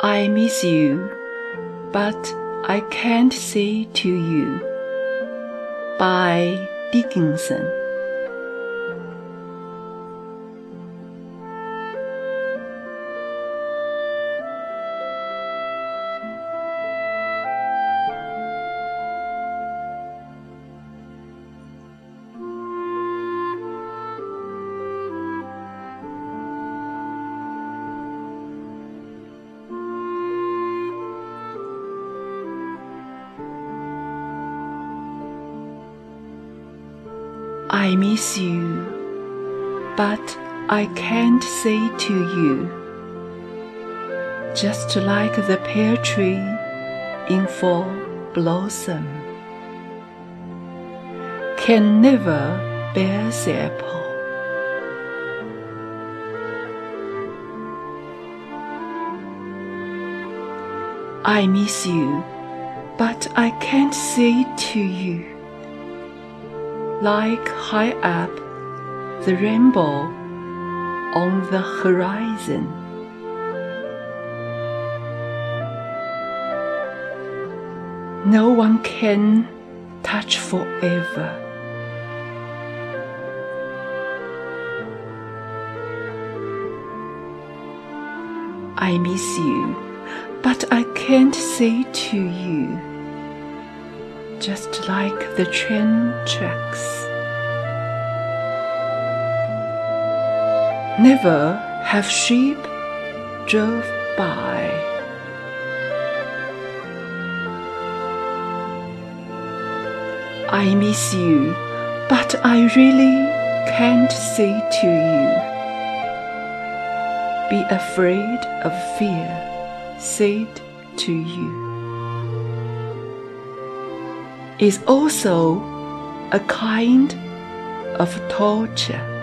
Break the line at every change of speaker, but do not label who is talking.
I miss you, but I can't say to you. By Dickinson. I miss you, but I can't say to you. Just like the pear tree in full blossom can never bear the apple. I miss you, but I can't say to you like high up the rainbow on the horizon. No one can touch forever. I miss you, but I can't say to you just like the train tracks. Never have sheep drove by. I miss you, but I really can't say to you. Be afraid of fear, said to you is also a kind of torture.